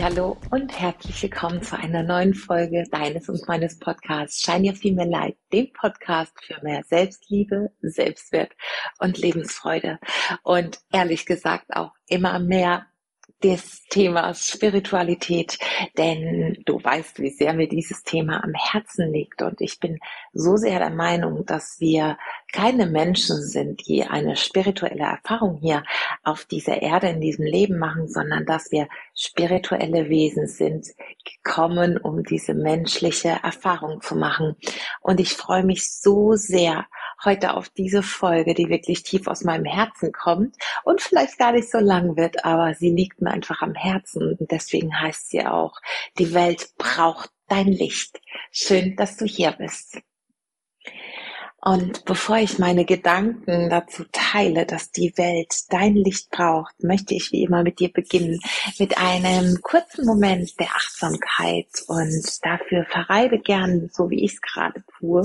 Hallo und herzlich willkommen zu einer neuen Folge deines und meines Podcasts Shine Your Female Light, dem Podcast für mehr Selbstliebe, Selbstwert und Lebensfreude. Und ehrlich gesagt auch immer mehr des Themas Spiritualität, denn du weißt, wie sehr mir dieses Thema am Herzen liegt und ich bin so sehr der Meinung, dass wir keine Menschen sind, die eine spirituelle Erfahrung hier auf dieser Erde in diesem Leben machen, sondern dass wir spirituelle Wesen sind, gekommen, um diese menschliche Erfahrung zu machen. Und ich freue mich so sehr heute auf diese Folge, die wirklich tief aus meinem Herzen kommt und vielleicht gar nicht so lang wird, aber sie liegt mir einfach am Herzen und deswegen heißt sie auch, die Welt braucht dein Licht. Schön, dass du hier bist. Und bevor ich meine Gedanken dazu teile, dass die Welt dein Licht braucht, möchte ich wie immer mit dir beginnen mit einem kurzen Moment der Achtsamkeit. Und dafür verreibe gern, so wie ich es gerade tue,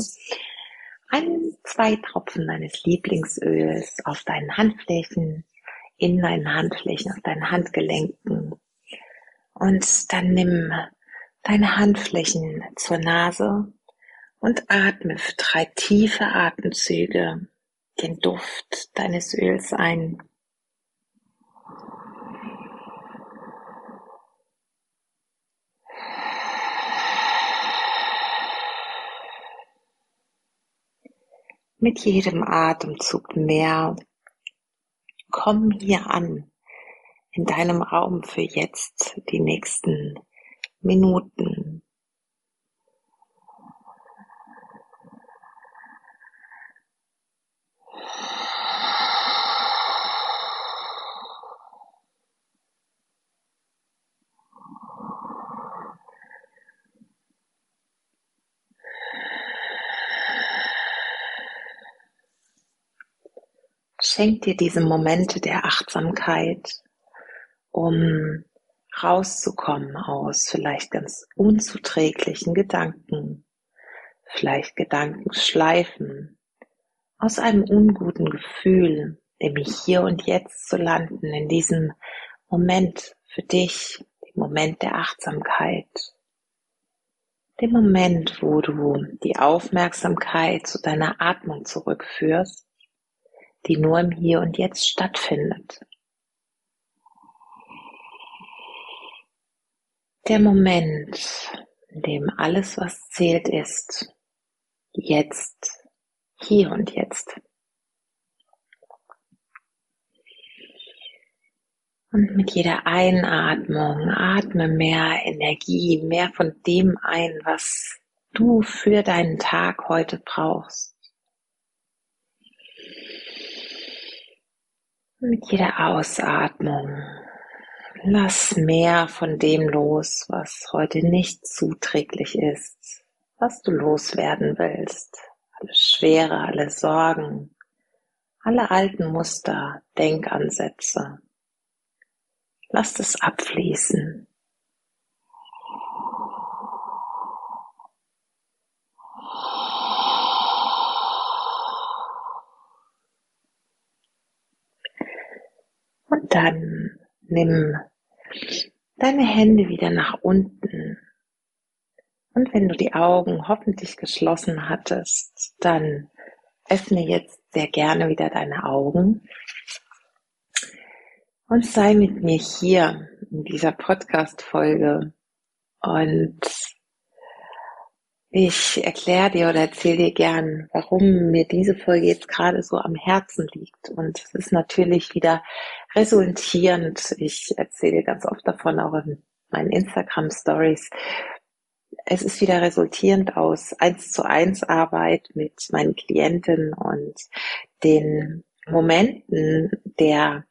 ein, zwei Tropfen deines Lieblingsöls auf deinen Handflächen, in deinen Handflächen, auf deinen Handgelenken. Und dann nimm deine Handflächen zur Nase und atme für drei tiefe Atemzüge den Duft deines Öls ein. Mit jedem Atemzug mehr komm hier an in deinem Raum für jetzt die nächsten Minuten. Schenk dir diese Momente der Achtsamkeit, um rauszukommen aus vielleicht ganz unzuträglichen Gedanken, vielleicht Gedankenschleifen, aus einem unguten Gefühl, nämlich hier und jetzt zu landen, in diesem Moment für dich, dem Moment der Achtsamkeit, dem Moment, wo du die Aufmerksamkeit zu deiner Atmung zurückführst die nur im Hier und Jetzt stattfindet. Der Moment, in dem alles, was zählt, ist jetzt, hier und jetzt. Und mit jeder Einatmung atme mehr Energie, mehr von dem ein, was du für deinen Tag heute brauchst. Mit jeder Ausatmung lass mehr von dem los, was heute nicht zuträglich ist, was du loswerden willst. Alle Schwere, alle Sorgen, alle alten Muster, Denkansätze. Lass es abfließen. Dann nimm deine Hände wieder nach unten. Und wenn du die Augen hoffentlich geschlossen hattest, dann öffne jetzt sehr gerne wieder deine Augen und sei mit mir hier in dieser Podcast-Folge und ich erkläre dir oder erzähle dir gern, warum mir diese Folge jetzt gerade so am Herzen liegt. Und es ist natürlich wieder resultierend. Ich erzähle ganz oft davon auch in meinen Instagram Stories. Es ist wieder resultierend aus eins zu eins Arbeit mit meinen Klienten und den Momenten der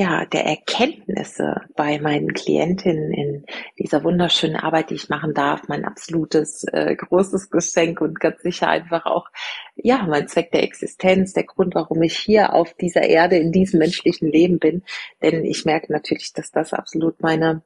ja, der Erkenntnisse bei meinen Klientinnen in dieser wunderschönen Arbeit, die ich machen darf, mein absolutes äh, großes Geschenk und ganz sicher einfach auch, ja, mein Zweck der Existenz, der Grund, warum ich hier auf dieser Erde in diesem menschlichen Leben bin. Denn ich merke natürlich, dass das absolut meine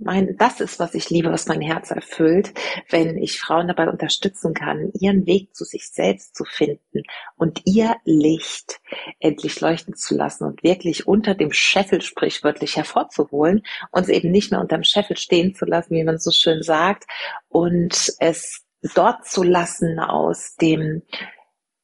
mein, das ist, was ich liebe, was mein Herz erfüllt, wenn ich Frauen dabei unterstützen kann, ihren Weg zu sich selbst zu finden und ihr Licht endlich leuchten zu lassen und wirklich unter dem Scheffel sprichwörtlich hervorzuholen, uns eben nicht mehr unterm Scheffel stehen zu lassen, wie man so schön sagt, und es dort zu lassen aus dem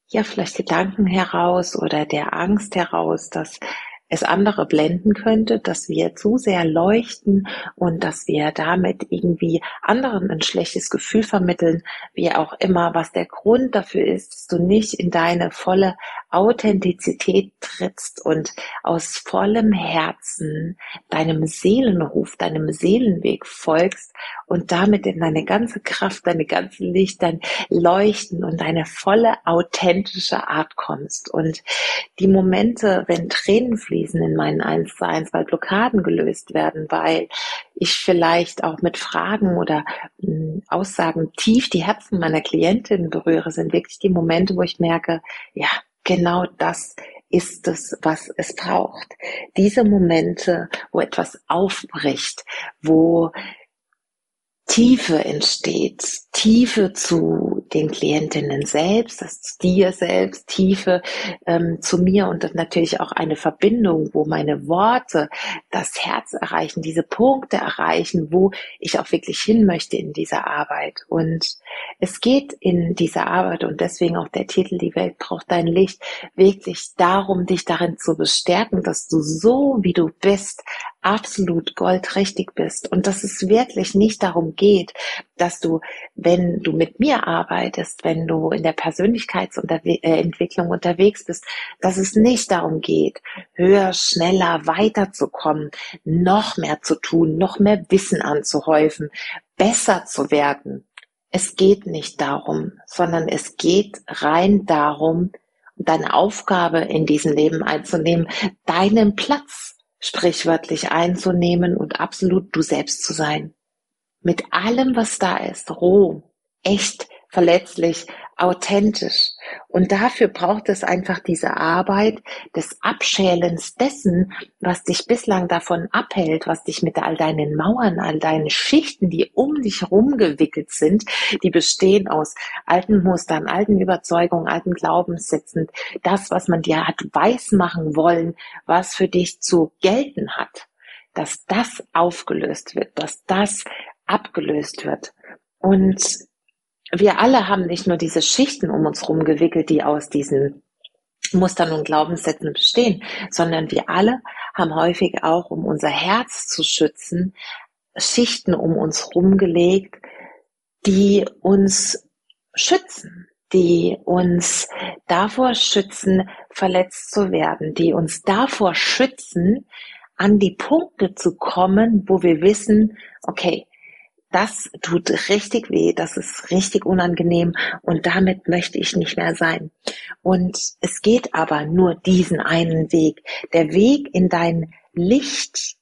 ja, vielleicht Gedanken heraus oder der Angst heraus, dass es andere blenden könnte, dass wir zu sehr leuchten und dass wir damit irgendwie anderen ein schlechtes Gefühl vermitteln, wie auch immer, was der Grund dafür ist, dass du nicht in deine volle Authentizität trittst und aus vollem Herzen deinem Seelenruf, deinem Seelenweg folgst und damit in deine ganze Kraft, deine ganze Licht, dein Leuchten und deine volle authentische Art kommst. Und die Momente, wenn Tränen fließen in meinen 1 zu 1, weil Blockaden gelöst werden, weil ich vielleicht auch mit Fragen oder hm, Aussagen tief die Herzen meiner Klientinnen berühre, sind wirklich die Momente, wo ich merke, ja, genau das ist es, was es braucht. Diese Momente, wo etwas aufbricht, wo Tiefe entsteht, Tiefe zu den Klientinnen selbst, das zu dir selbst, Tiefe ähm, zu mir und natürlich auch eine Verbindung, wo meine Worte das Herz erreichen, diese Punkte erreichen, wo ich auch wirklich hin möchte in dieser Arbeit. Und es geht in dieser Arbeit und deswegen auch der Titel Die Welt braucht dein Licht wirklich darum, dich darin zu bestärken, dass du so, wie du bist, absolut goldrichtig bist und dass es wirklich nicht darum geht, dass du, wenn du mit mir arbeitest, wenn du in der Persönlichkeitsentwicklung unterwegs bist, dass es nicht darum geht, höher, schneller weiterzukommen, noch mehr zu tun, noch mehr Wissen anzuhäufen, besser zu werden. Es geht nicht darum, sondern es geht rein darum, deine Aufgabe in diesem Leben einzunehmen, deinen Platz sprichwörtlich einzunehmen und absolut du selbst zu sein. Mit allem, was da ist, roh, echt, verletzlich, authentisch. Und dafür braucht es einfach diese Arbeit des Abschälens dessen, was dich bislang davon abhält, was dich mit all deinen Mauern, all deinen Schichten, die um dich herum gewickelt sind, die bestehen aus alten Mustern, alten Überzeugungen, alten Glaubenssätzen, das, was man dir hat weiß machen wollen, was für dich zu gelten hat, dass das aufgelöst wird, dass das abgelöst wird. Und wir alle haben nicht nur diese Schichten um uns herum gewickelt, die aus diesen Mustern und Glaubenssätzen bestehen, sondern wir alle haben häufig auch, um unser Herz zu schützen, Schichten um uns gelegt, die uns schützen, die uns davor schützen, verletzt zu werden, die uns davor schützen, an die Punkte zu kommen, wo wir wissen, okay, das tut richtig weh, das ist richtig unangenehm und damit möchte ich nicht mehr sein. Und es geht aber nur diesen einen Weg. Der Weg in dein Licht,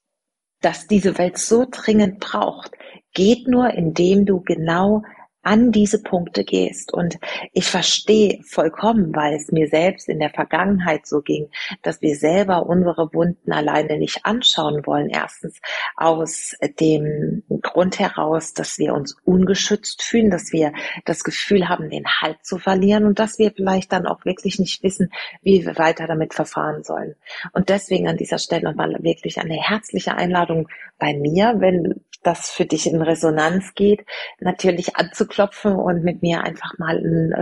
das diese Welt so dringend braucht, geht nur, indem du genau an diese Punkte gehst. Und ich verstehe vollkommen, weil es mir selbst in der Vergangenheit so ging, dass wir selber unsere Wunden alleine nicht anschauen wollen. Erstens aus dem Grund heraus, dass wir uns ungeschützt fühlen, dass wir das Gefühl haben, den Halt zu verlieren und dass wir vielleicht dann auch wirklich nicht wissen, wie wir weiter damit verfahren sollen. Und deswegen an dieser Stelle nochmal wirklich eine herzliche Einladung bei mir, wenn das für dich in Resonanz geht, natürlich anzuklopfen und mit mir einfach mal ein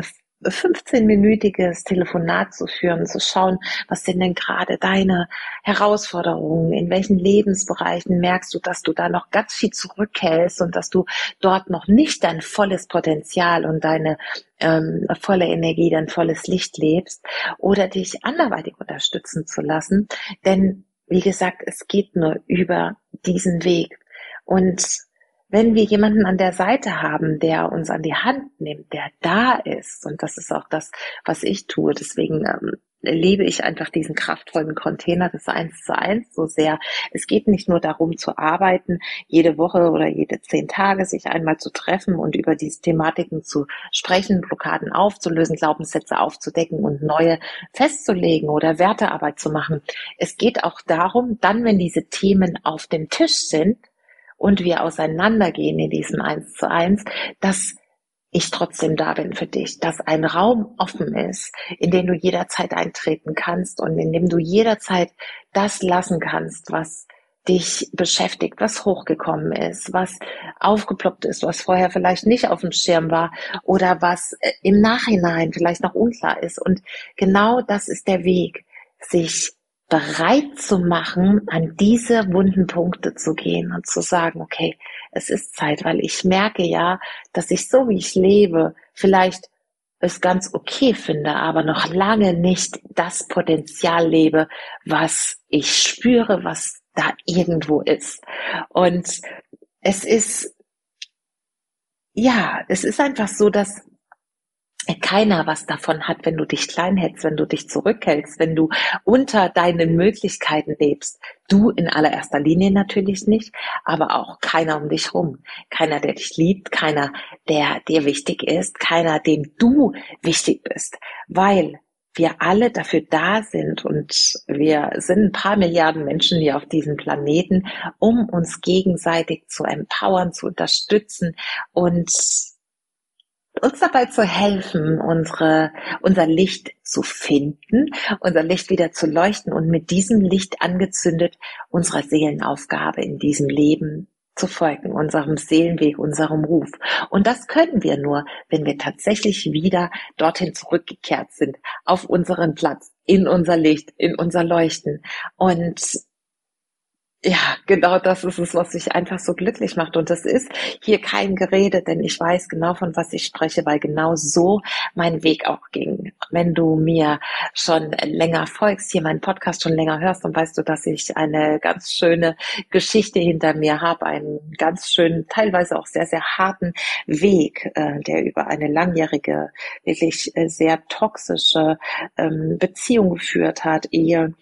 15-minütiges äh, Telefonat zu führen, zu schauen, was sind denn gerade deine Herausforderungen, in welchen Lebensbereichen merkst du, dass du da noch ganz viel zurückhältst und dass du dort noch nicht dein volles Potenzial und deine ähm, volle Energie, dein volles Licht lebst oder dich anderweitig unterstützen zu lassen. Denn wie gesagt, es geht nur über diesen Weg. Und wenn wir jemanden an der Seite haben, der uns an die Hand nimmt, der da ist, und das ist auch das, was ich tue, deswegen ähm, liebe ich einfach diesen kraftvollen Container des Eins zu Eins so sehr. Es geht nicht nur darum zu arbeiten, jede Woche oder jede zehn Tage sich einmal zu treffen und über diese Thematiken zu sprechen, Blockaden aufzulösen, Glaubenssätze aufzudecken und neue festzulegen oder Wertearbeit zu machen. Es geht auch darum, dann, wenn diese Themen auf dem Tisch sind, und wir auseinandergehen in diesem Eins zu eins, dass ich trotzdem da bin für dich, dass ein Raum offen ist, in den du jederzeit eintreten kannst und in dem du jederzeit das lassen kannst, was dich beschäftigt, was hochgekommen ist, was aufgeploppt ist, was vorher vielleicht nicht auf dem Schirm war oder was äh, im Nachhinein vielleicht noch unklar ist. Und genau das ist der Weg, sich bereit zu machen, an diese wunden Punkte zu gehen und zu sagen, okay, es ist Zeit, weil ich merke ja, dass ich so wie ich lebe, vielleicht es ganz okay finde, aber noch lange nicht das Potenzial lebe, was ich spüre, was da irgendwo ist. Und es ist, ja, es ist einfach so, dass keiner was davon hat, wenn du dich klein hältst, wenn du dich zurückhältst, wenn du unter deinen Möglichkeiten lebst. Du in allererster Linie natürlich nicht, aber auch keiner um dich rum. Keiner, der dich liebt, keiner, der dir wichtig ist, keiner, dem du wichtig bist. Weil wir alle dafür da sind und wir sind ein paar Milliarden Menschen hier auf diesem Planeten, um uns gegenseitig zu empowern, zu unterstützen und uns dabei zu helfen, unsere, unser Licht zu finden, unser Licht wieder zu leuchten und mit diesem Licht angezündet unserer Seelenaufgabe in diesem Leben zu folgen, unserem Seelenweg, unserem Ruf. Und das können wir nur, wenn wir tatsächlich wieder dorthin zurückgekehrt sind, auf unseren Platz, in unser Licht, in unser Leuchten. Und ja, genau das ist es, was mich einfach so glücklich macht. Und das ist hier kein Gerede, denn ich weiß genau, von was ich spreche, weil genau so mein Weg auch ging. Wenn du mir schon länger folgst, hier meinen Podcast schon länger hörst, dann weißt du, dass ich eine ganz schöne Geschichte hinter mir habe, einen ganz schönen, teilweise auch sehr, sehr harten Weg, äh, der über eine langjährige, wirklich äh, sehr toxische ähm, Beziehung geführt hat, Ehe,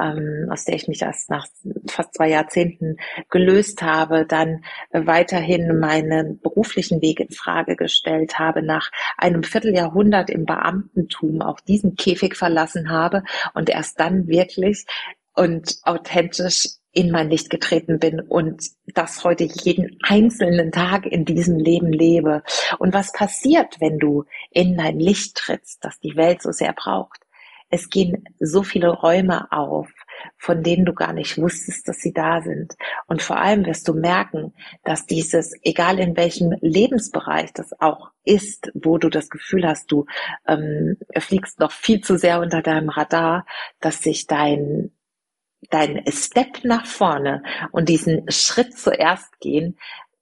ähm, aus der ich mich erst nach fast zwei Jahrzehnten gelöst habe, dann weiterhin meinen beruflichen Weg in Frage gestellt habe, nach einem Vierteljahrhundert im Beamtentum auch diesen Käfig verlassen habe und erst dann wirklich und authentisch in mein Licht getreten bin und das heute jeden einzelnen Tag in diesem Leben lebe. Und was passiert, wenn du in dein Licht trittst, das die Welt so sehr braucht? Es gehen so viele Räume auf, von denen du gar nicht wusstest, dass sie da sind. Und vor allem wirst du merken, dass dieses, egal in welchem Lebensbereich das auch ist, wo du das Gefühl hast, du ähm, fliegst noch viel zu sehr unter deinem Radar, dass sich dein dein Step nach vorne und diesen Schritt zuerst gehen,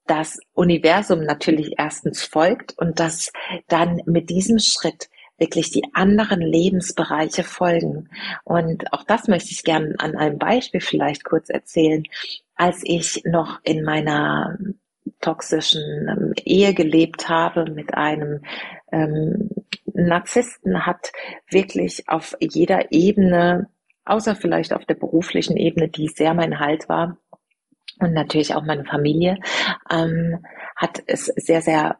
das Universum natürlich erstens folgt und dass dann mit diesem Schritt wirklich die anderen Lebensbereiche folgen. Und auch das möchte ich gerne an einem Beispiel vielleicht kurz erzählen. Als ich noch in meiner toxischen ähm, Ehe gelebt habe mit einem ähm, Narzissten, hat wirklich auf jeder Ebene, außer vielleicht auf der beruflichen Ebene, die sehr mein Halt war, und natürlich auch meine Familie, ähm, hat es sehr, sehr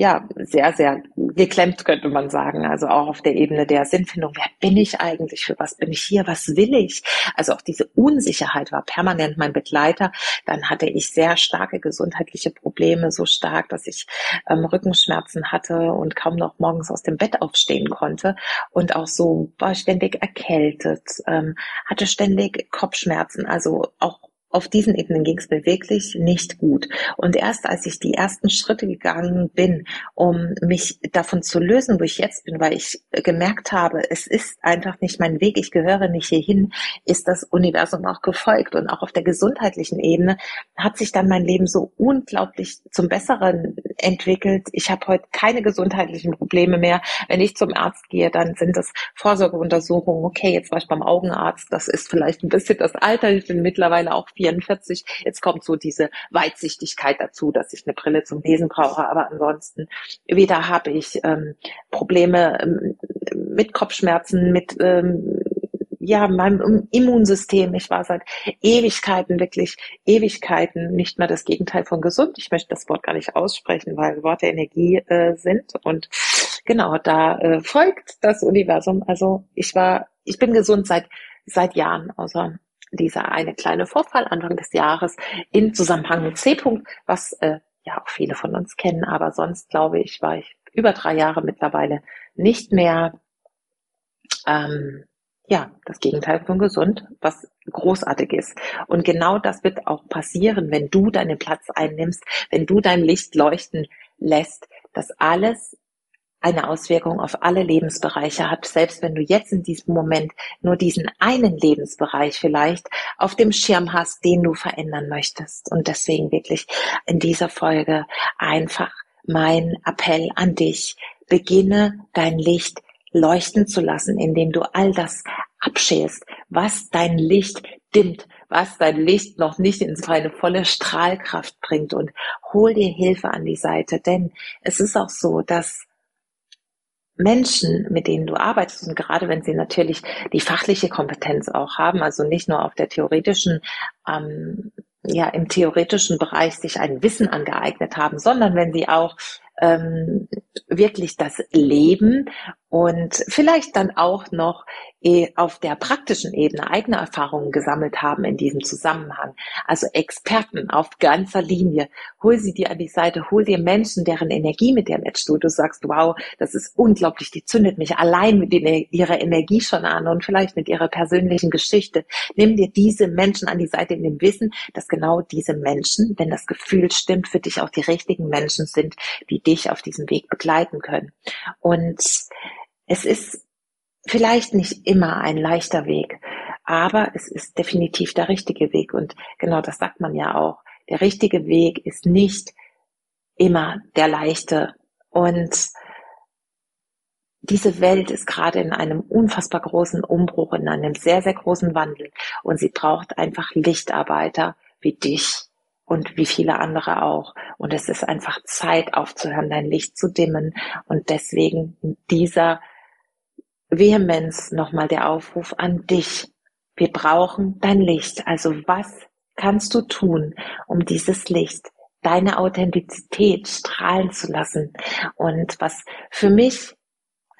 ja, sehr, sehr geklemmt, könnte man sagen. Also auch auf der Ebene der Sinnfindung. Wer bin ich eigentlich? Für was bin ich hier? Was will ich? Also auch diese Unsicherheit war permanent mein Begleiter. Dann hatte ich sehr starke gesundheitliche Probleme, so stark, dass ich ähm, Rückenschmerzen hatte und kaum noch morgens aus dem Bett aufstehen konnte. Und auch so war ständig erkältet, ähm, hatte ständig Kopfschmerzen, also auch auf diesen Ebenen ging es mir wirklich nicht gut. Und erst als ich die ersten Schritte gegangen bin, um mich davon zu lösen, wo ich jetzt bin, weil ich gemerkt habe, es ist einfach nicht mein Weg, ich gehöre nicht hierhin, ist das Universum auch gefolgt. Und auch auf der gesundheitlichen Ebene hat sich dann mein Leben so unglaublich zum Besseren entwickelt. Ich habe heute keine gesundheitlichen Probleme mehr. Wenn ich zum Arzt gehe, dann sind das Vorsorgeuntersuchungen. Okay, jetzt war ich beim Augenarzt. Das ist vielleicht ein bisschen das Alter. Ich bin mittlerweile auch 44. Jetzt kommt so diese Weitsichtigkeit dazu, dass ich eine Brille zum Lesen brauche. Aber ansonsten weder habe ich ähm, Probleme ähm, mit Kopfschmerzen, mit ähm, ja, meinem Immunsystem. Ich war seit Ewigkeiten, wirklich Ewigkeiten nicht mehr das Gegenteil von gesund. Ich möchte das Wort gar nicht aussprechen, weil Worte Energie äh, sind. Und genau, da äh, folgt das Universum. Also ich war, ich bin gesund seit, seit Jahren, außer dieser eine kleine Vorfall Anfang des Jahres in Zusammenhang mit C. -Punkt, was äh, ja auch viele von uns kennen, aber sonst glaube ich, war ich über drei Jahre mittlerweile nicht mehr ähm, ja, das Gegenteil von gesund, was großartig ist. Und genau das wird auch passieren, wenn du deinen Platz einnimmst, wenn du dein Licht leuchten lässt, dass alles eine Auswirkung auf alle Lebensbereiche hat, selbst wenn du jetzt in diesem Moment nur diesen einen Lebensbereich vielleicht auf dem Schirm hast, den du verändern möchtest. Und deswegen wirklich in dieser Folge einfach mein Appell an dich, beginne dein Licht leuchten zu lassen, indem du all das abschälst, was dein Licht dimmt, was dein Licht noch nicht in seine volle Strahlkraft bringt und hol dir Hilfe an die Seite, denn es ist auch so, dass Menschen, mit denen du arbeitest und gerade wenn sie natürlich die fachliche Kompetenz auch haben, also nicht nur auf der theoretischen ähm, ja im theoretischen Bereich sich ein Wissen angeeignet haben, sondern wenn sie auch ähm, wirklich das Leben und vielleicht dann auch noch auf der praktischen Ebene eigene Erfahrungen gesammelt haben in diesem Zusammenhang. Also Experten auf ganzer Linie. Hol sie dir an die Seite, hol dir Menschen, deren Energie mit dir matcht. Du, du sagst, wow, das ist unglaublich, die zündet mich allein mit ihrer Energie schon an und vielleicht mit ihrer persönlichen Geschichte. Nimm dir diese Menschen an die Seite in dem Wissen, dass genau diese Menschen, wenn das Gefühl stimmt, für dich auch die richtigen Menschen sind, die dich auf diesem Weg begleiten können. Und es ist vielleicht nicht immer ein leichter Weg, aber es ist definitiv der richtige Weg. Und genau das sagt man ja auch. Der richtige Weg ist nicht immer der leichte. Und diese Welt ist gerade in einem unfassbar großen Umbruch, in einem sehr, sehr großen Wandel. Und sie braucht einfach Lichtarbeiter wie dich und wie viele andere auch. Und es ist einfach Zeit aufzuhören, dein Licht zu dimmen. Und deswegen dieser Vehemenz nochmal der Aufruf an dich. Wir brauchen dein Licht. Also was kannst du tun, um dieses Licht, deine Authentizität strahlen zu lassen? Und was für mich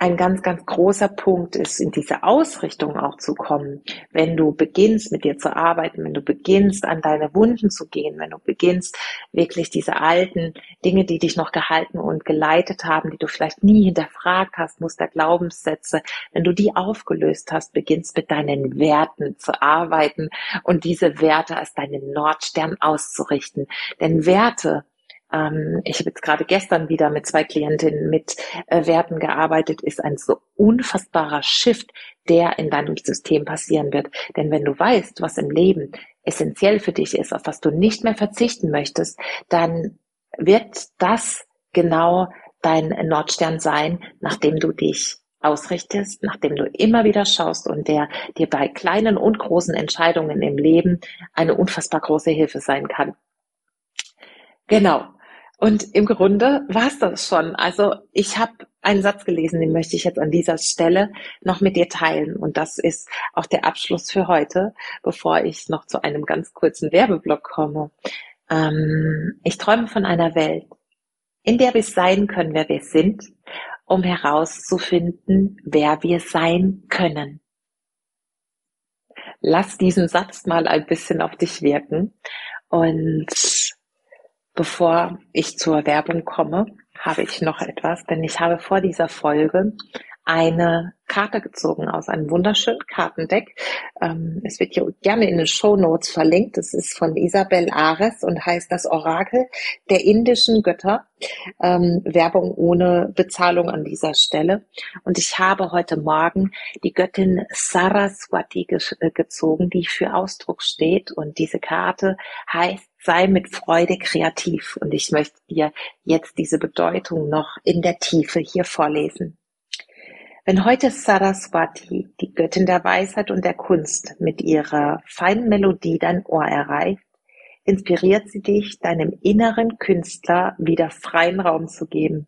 ein ganz, ganz großer Punkt ist, in diese Ausrichtung auch zu kommen. Wenn du beginnst, mit dir zu arbeiten, wenn du beginnst, an deine Wunden zu gehen, wenn du beginnst, wirklich diese alten Dinge, die dich noch gehalten und geleitet haben, die du vielleicht nie hinterfragt hast, Muster, Glaubenssätze, wenn du die aufgelöst hast, beginnst mit deinen Werten zu arbeiten und diese Werte als deinen Nordstern auszurichten. Denn Werte ähm, ich habe jetzt gerade gestern wieder mit zwei Klientinnen mit äh, Werten gearbeitet, ist ein so unfassbarer Shift, der in deinem System passieren wird. Denn wenn du weißt, was im Leben essentiell für dich ist, auf was du nicht mehr verzichten möchtest, dann wird das genau dein Nordstern sein, nachdem du dich ausrichtest, nachdem du immer wieder schaust und der dir bei kleinen und großen Entscheidungen im Leben eine unfassbar große Hilfe sein kann. Genau. Und im Grunde war es das schon. Also ich habe einen Satz gelesen, den möchte ich jetzt an dieser Stelle noch mit dir teilen. Und das ist auch der Abschluss für heute, bevor ich noch zu einem ganz kurzen Werbeblock komme. Ähm, ich träume von einer Welt, in der wir sein können, wer wir sind, um herauszufinden, wer wir sein können. Lass diesen Satz mal ein bisschen auf dich wirken und Bevor ich zur Werbung komme, habe ich noch etwas, denn ich habe vor dieser Folge eine Karte gezogen aus einem wunderschönen Kartendeck. Ähm, es wird hier gerne in den Show Notes verlinkt. Es ist von Isabel Ares und heißt das Orakel der indischen Götter. Ähm, Werbung ohne Bezahlung an dieser Stelle. Und ich habe heute Morgen die Göttin Saraswati ge äh, gezogen, die für Ausdruck steht. Und diese Karte heißt sei mit Freude kreativ. Und ich möchte dir jetzt diese Bedeutung noch in der Tiefe hier vorlesen. Wenn heute Saraswati, die Göttin der Weisheit und der Kunst, mit ihrer feinen Melodie dein Ohr erreicht, inspiriert sie dich, deinem inneren Künstler wieder freien Raum zu geben.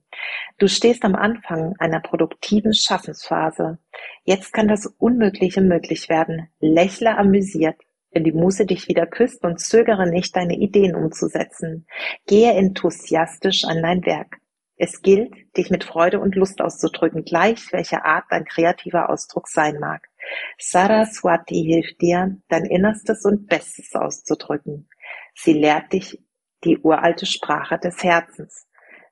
Du stehst am Anfang einer produktiven Schaffensphase. Jetzt kann das Unmögliche möglich werden. Lächle amüsiert, wenn die Muse dich wieder küsst und zögere nicht, deine Ideen umzusetzen. Gehe enthusiastisch an dein Werk. Es gilt, dich mit Freude und Lust auszudrücken, gleich welcher Art dein kreativer Ausdruck sein mag. Saraswati hilft dir, dein Innerstes und Bestes auszudrücken. Sie lehrt dich die uralte Sprache des Herzens.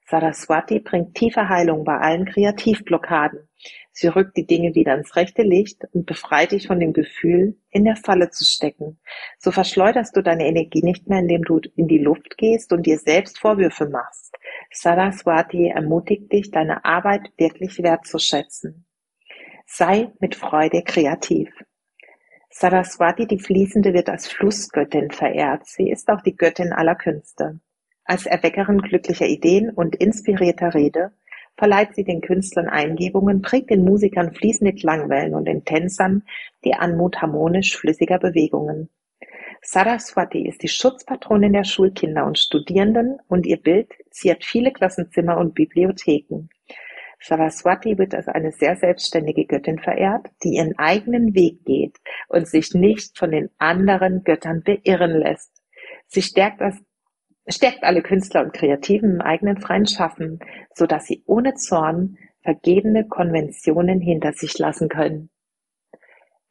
Saraswati bringt tiefe Heilung bei allen Kreativblockaden. Sie rückt die Dinge wieder ins rechte Licht und befreit dich von dem Gefühl, in der Falle zu stecken. So verschleuderst du deine Energie nicht mehr, indem du in die Luft gehst und dir selbst Vorwürfe machst. Saraswati ermutigt dich, deine Arbeit wirklich wertzuschätzen. Sei mit Freude kreativ. Saraswati, die Fließende, wird als Flussgöttin verehrt. Sie ist auch die Göttin aller Künste. Als Erweckerin glücklicher Ideen und inspirierter Rede verleiht sie den Künstlern Eingebungen, prägt den Musikern fließende Klangwellen und den Tänzern die Anmut harmonisch flüssiger Bewegungen. Saraswati ist die Schutzpatronin der Schulkinder und Studierenden und ihr Bild ziert viele Klassenzimmer und Bibliotheken. Saraswati wird als eine sehr selbstständige Göttin verehrt, die ihren eigenen Weg geht und sich nicht von den anderen Göttern beirren lässt. Sie stärkt als stärkt alle Künstler und Kreativen im eigenen freien Schaffen, so dass sie ohne Zorn vergebene Konventionen hinter sich lassen können.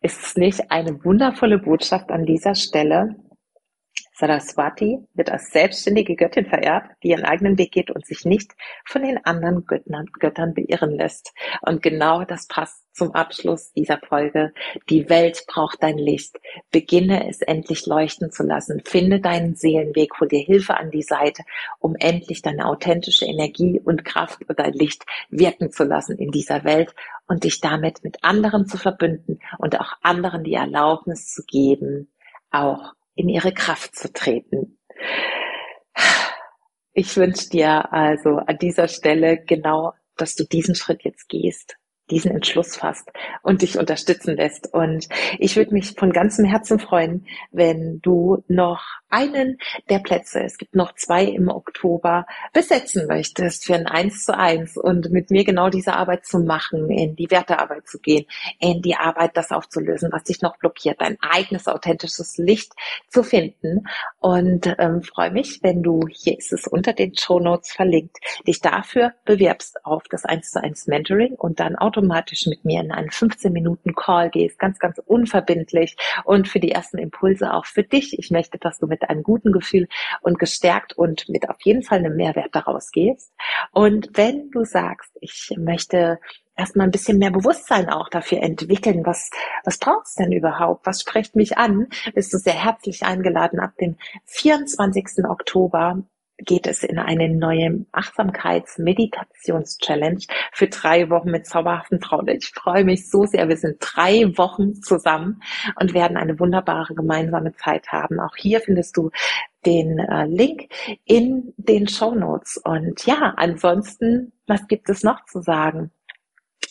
Ist es nicht eine wundervolle Botschaft an dieser Stelle? Saraswati wird als selbstständige Göttin verehrt, die ihren eigenen Weg geht und sich nicht von den anderen Göttern, beirren lässt. Und genau das passt zum Abschluss dieser Folge. Die Welt braucht dein Licht. Beginne es endlich leuchten zu lassen. Finde deinen Seelenweg, hol dir Hilfe an die Seite, um endlich deine authentische Energie und Kraft dein Licht wirken zu lassen in dieser Welt und dich damit mit anderen zu verbünden und auch anderen die Erlaubnis zu geben, auch in ihre Kraft zu treten. Ich wünsche dir also an dieser Stelle genau, dass du diesen Schritt jetzt gehst diesen Entschluss fasst und dich unterstützen lässt. Und ich würde mich von ganzem Herzen freuen, wenn du noch einen der Plätze, es gibt noch zwei im Oktober, besetzen möchtest für ein Eins zu eins und mit mir genau diese Arbeit zu machen, in die Wertearbeit zu gehen, in die Arbeit, das aufzulösen, was dich noch blockiert, dein eigenes authentisches Licht zu finden. Und ähm, freue mich, wenn du, hier ist es unter den Show Notes verlinkt, dich dafür bewirbst auf das Eins zu eins Mentoring und dann automatisch mit mir in einen 15 Minuten Call gehst, ganz, ganz unverbindlich und für die ersten Impulse auch für dich. Ich möchte, dass du mit mit einem guten Gefühl und gestärkt und mit auf jeden Fall einem Mehrwert daraus gehst. Und wenn du sagst, ich möchte erstmal ein bisschen mehr Bewusstsein auch dafür entwickeln, was, was braucht's denn überhaupt? Was spricht mich an? Bist du sehr herzlich eingeladen ab dem 24. Oktober geht es in eine neue Achtsamkeits-Meditations-Challenge für drei Wochen mit zauberhaften Frauen. Ich freue mich so sehr. Wir sind drei Wochen zusammen und werden eine wunderbare gemeinsame Zeit haben. Auch hier findest du den äh, Link in den Show Notes. Und ja, ansonsten, was gibt es noch zu sagen?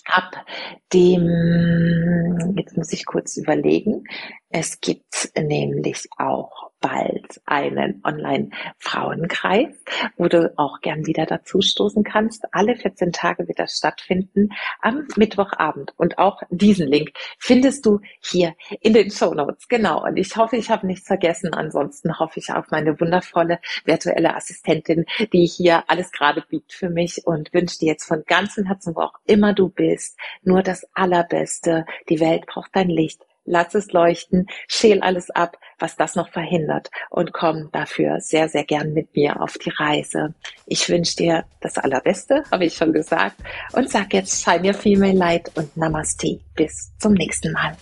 Ab dem, jetzt muss ich kurz überlegen, es gibt nämlich auch bald einen Online-Frauenkreis, wo du auch gern wieder dazu stoßen kannst. Alle 14 Tage wird das stattfinden am Mittwochabend. Und auch diesen Link findest du hier in den Show Notes. Genau. Und ich hoffe, ich habe nichts vergessen. Ansonsten hoffe ich auf meine wundervolle virtuelle Assistentin, die hier alles gerade biegt für mich und wünsche dir jetzt von ganzem Herzen, wo auch immer du bist, nur das Allerbeste. Die Welt braucht dein Licht lass es leuchten, schäl alles ab, was das noch verhindert und komm dafür sehr, sehr gern mit mir auf die Reise. Ich wünsche dir das Allerbeste, habe ich schon gesagt, und sag jetzt Shine Your Female Light und Namaste. Bis zum nächsten Mal.